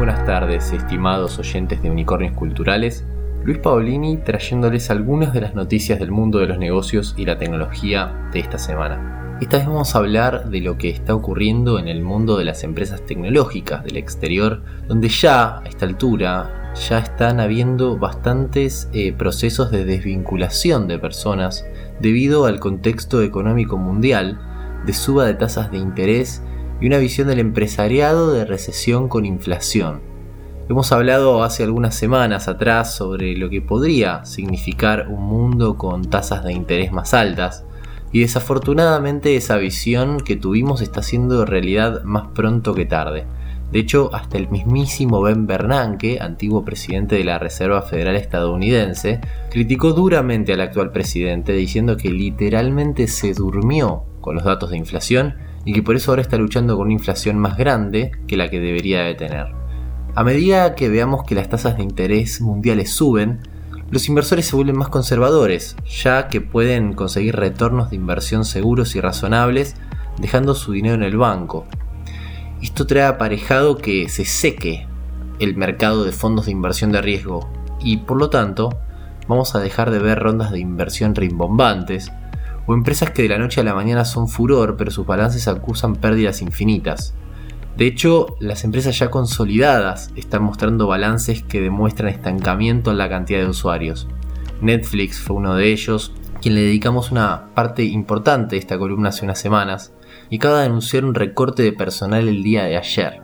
buenas tardes, estimados oyentes de Unicornios Culturales. Luis Paolini trayéndoles algunas de las noticias del mundo de los negocios y la tecnología de esta semana. Esta vez vamos a hablar de lo que está ocurriendo en el mundo de las empresas tecnológicas del exterior, donde ya a esta altura ya están habiendo bastantes eh, procesos de desvinculación de personas debido al contexto económico mundial, de suba de tasas de interés y una visión del empresariado de recesión con inflación. Hemos hablado hace algunas semanas atrás sobre lo que podría significar un mundo con tasas de interés más altas, y desafortunadamente esa visión que tuvimos está siendo realidad más pronto que tarde. De hecho, hasta el mismísimo Ben Bernanke, antiguo presidente de la Reserva Federal estadounidense, criticó duramente al actual presidente diciendo que literalmente se durmió con los datos de inflación y que por eso ahora está luchando con una inflación más grande que la que debería de tener. A medida que veamos que las tasas de interés mundiales suben, los inversores se vuelven más conservadores, ya que pueden conseguir retornos de inversión seguros y razonables dejando su dinero en el banco. Esto trae aparejado que se seque el mercado de fondos de inversión de riesgo y por lo tanto vamos a dejar de ver rondas de inversión rimbombantes, o empresas que de la noche a la mañana son furor, pero sus balances acusan pérdidas infinitas. De hecho, las empresas ya consolidadas están mostrando balances que demuestran estancamiento en la cantidad de usuarios. Netflix fue uno de ellos, quien le dedicamos una parte importante de esta columna hace unas semanas, y acaba de anunciar un recorte de personal el día de ayer.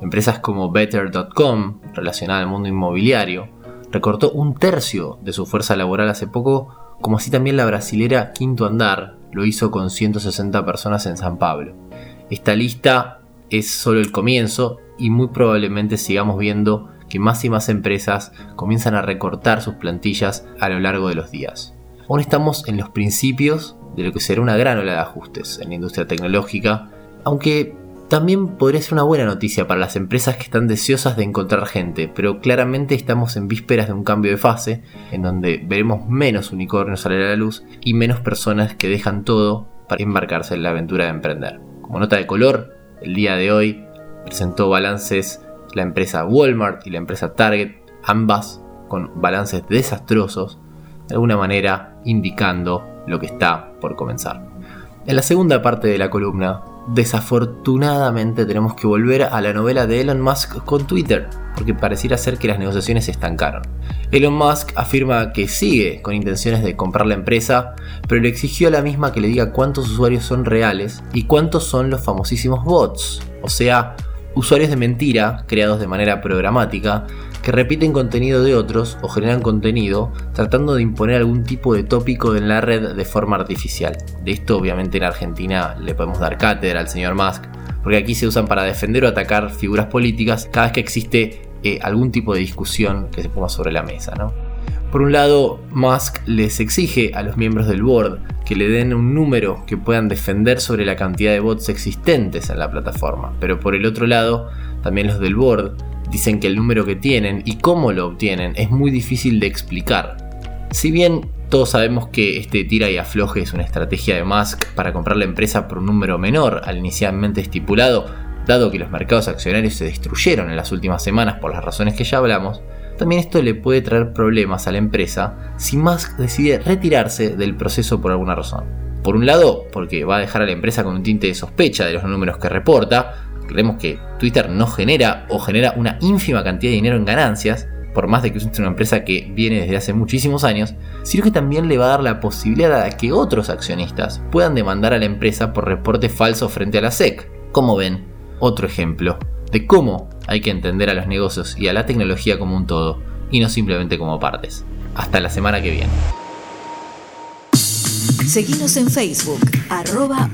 Empresas como Better.com, relacionada al mundo inmobiliario, recortó un tercio de su fuerza laboral hace poco como así también la brasilera Quinto Andar lo hizo con 160 personas en San Pablo. Esta lista es solo el comienzo y muy probablemente sigamos viendo que más y más empresas comienzan a recortar sus plantillas a lo largo de los días. Aún estamos en los principios de lo que será una gran ola de ajustes en la industria tecnológica, aunque también podría ser una buena noticia para las empresas que están deseosas de encontrar gente, pero claramente estamos en vísperas de un cambio de fase, en donde veremos menos unicornios salir a la luz y menos personas que dejan todo para embarcarse en la aventura de emprender. Como nota de color, el día de hoy presentó balances la empresa Walmart y la empresa Target, ambas con balances desastrosos, de alguna manera indicando lo que está por comenzar. En la segunda parte de la columna desafortunadamente tenemos que volver a la novela de Elon Musk con Twitter, porque pareciera ser que las negociaciones se estancaron. Elon Musk afirma que sigue con intenciones de comprar la empresa, pero le exigió a la misma que le diga cuántos usuarios son reales y cuántos son los famosísimos bots, o sea, usuarios de mentira creados de manera programática que repiten contenido de otros o generan contenido tratando de imponer algún tipo de tópico en la red de forma artificial. De esto obviamente en Argentina le podemos dar cátedra al señor Musk, porque aquí se usan para defender o atacar figuras políticas cada vez que existe eh, algún tipo de discusión que se ponga sobre la mesa. Por un lado, Musk les exige a los miembros del board que le den un número que puedan defender sobre la cantidad de bots existentes en la plataforma, pero por el otro lado, también los del board dicen que el número que tienen y cómo lo obtienen es muy difícil de explicar. Si bien todos sabemos que este tira y afloje es una estrategia de Musk para comprar la empresa por un número menor al inicialmente estipulado, dado que los mercados accionarios se destruyeron en las últimas semanas por las razones que ya hablamos, también esto le puede traer problemas a la empresa si Musk decide retirarse del proceso por alguna razón. Por un lado, porque va a dejar a la empresa con un tinte de sospecha de los números que reporta, Creemos que Twitter no genera o genera una ínfima cantidad de dinero en ganancias, por más de que es una empresa que viene desde hace muchísimos años, sino que también le va a dar la posibilidad a que otros accionistas puedan demandar a la empresa por reporte falso frente a la SEC. Como ven, otro ejemplo de cómo hay que entender a los negocios y a la tecnología como un todo, y no simplemente como partes. Hasta la semana que viene. Seguimos en Facebook, arroba.